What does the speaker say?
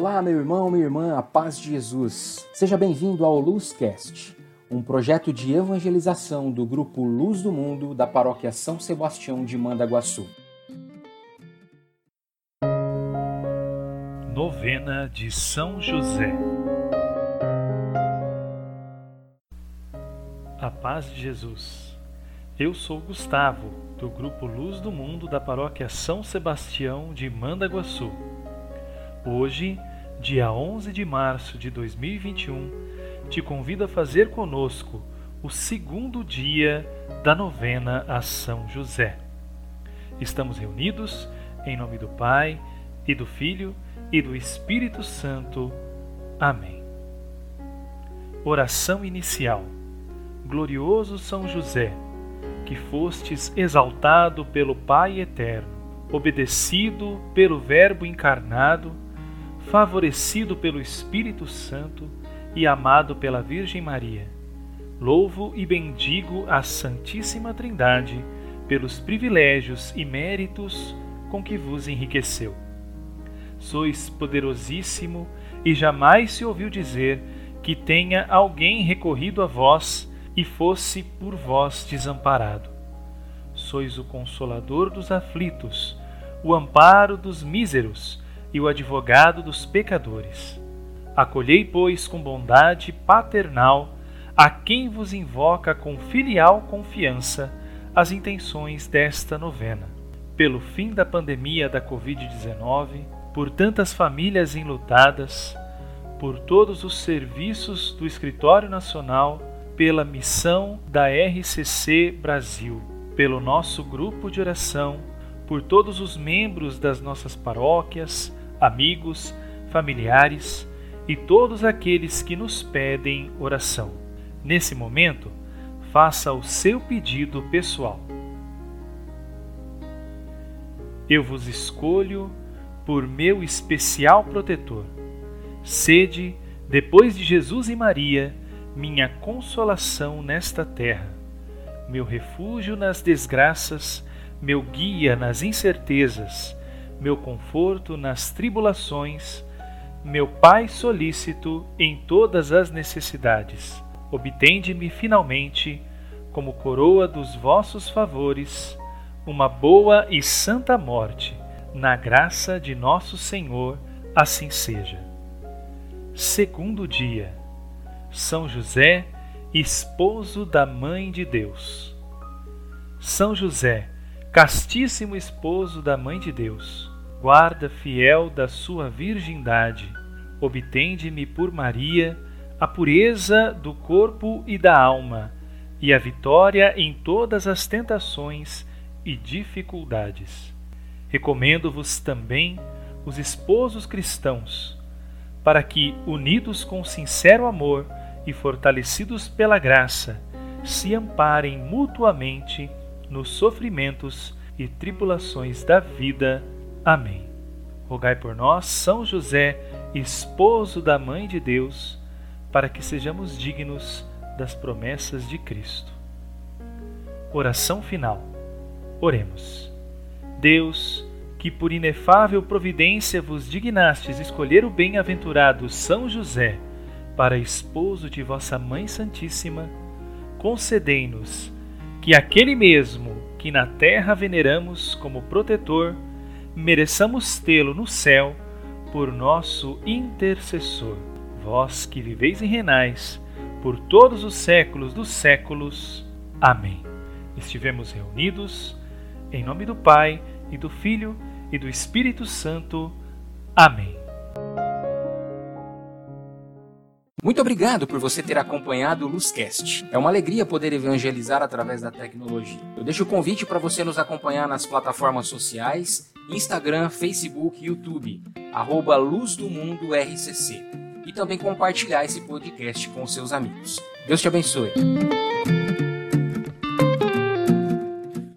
Olá, meu irmão, minha irmã, a paz de Jesus. Seja bem-vindo ao Luzcast, um projeto de evangelização do grupo Luz do Mundo da paróquia São Sebastião de Mandaguaçu. Novena de São José. A paz de Jesus. Eu sou Gustavo, do grupo Luz do Mundo da paróquia São Sebastião de Mandaguaçu. Hoje, dia 11 de março de 2021, te convido a fazer conosco o segundo dia da novena a São José. Estamos reunidos em nome do Pai e do Filho e do Espírito Santo. Amém. Oração inicial. Glorioso São José, que fostes exaltado pelo Pai eterno, obedecido pelo Verbo encarnado, favorecido pelo Espírito Santo e amado pela Virgem Maria. Louvo e bendigo a Santíssima Trindade pelos privilégios e méritos com que vos enriqueceu. Sois poderosíssimo e jamais se ouviu dizer que tenha alguém recorrido a vós e fosse por vós desamparado. Sois o consolador dos aflitos, o amparo dos míseros e o advogado dos pecadores. Acolhei, pois, com bondade paternal a quem vos invoca com filial confiança as intenções desta novena. Pelo fim da pandemia da Covid-19, por tantas famílias enlutadas, por todos os serviços do Escritório Nacional, pela missão da RCC Brasil, pelo nosso grupo de oração, por todos os membros das nossas paróquias, amigos, familiares e todos aqueles que nos pedem oração. Nesse momento, faça o seu pedido pessoal. Eu vos escolho por meu especial protetor. Sede, depois de Jesus e Maria, minha consolação nesta terra, meu refúgio nas desgraças, meu guia nas incertezas meu conforto nas tribulações, meu Pai solícito em todas as necessidades. Obtende-me finalmente, como coroa dos vossos favores, uma boa e santa morte, na graça de nosso Senhor, assim seja. Segundo dia, São José, esposo da Mãe de Deus. São José, castíssimo esposo da Mãe de Deus, guarda fiel da sua virgindade, obtende-me por Maria a pureza do corpo e da alma e a vitória em todas as tentações e dificuldades. Recomendo-vos também os esposos cristãos, para que, unidos com sincero amor e fortalecidos pela graça, se amparem mutuamente nos sofrimentos e tribulações da vida. Amém. Rogai por nós, São José, esposo da Mãe de Deus, para que sejamos dignos das promessas de Cristo. Oração final. Oremos. Deus, que por inefável providência vos dignastes escolher o bem-aventurado São José para esposo de vossa Mãe Santíssima, concedei-nos que aquele mesmo que na terra veneramos como protetor, mereçamos tê-lo no céu por nosso intercessor. Vós que viveis e renais por todos os séculos dos séculos. Amém. Estivemos reunidos em nome do Pai e do Filho e do Espírito Santo. Amém. Muito obrigado por você ter acompanhado o Luzcast. É uma alegria poder evangelizar através da tecnologia. Eu deixo o convite para você nos acompanhar nas plataformas sociais, Instagram, Facebook, YouTube, arroba Luz do Mundo RCC. E também compartilhar esse podcast com seus amigos. Deus te abençoe.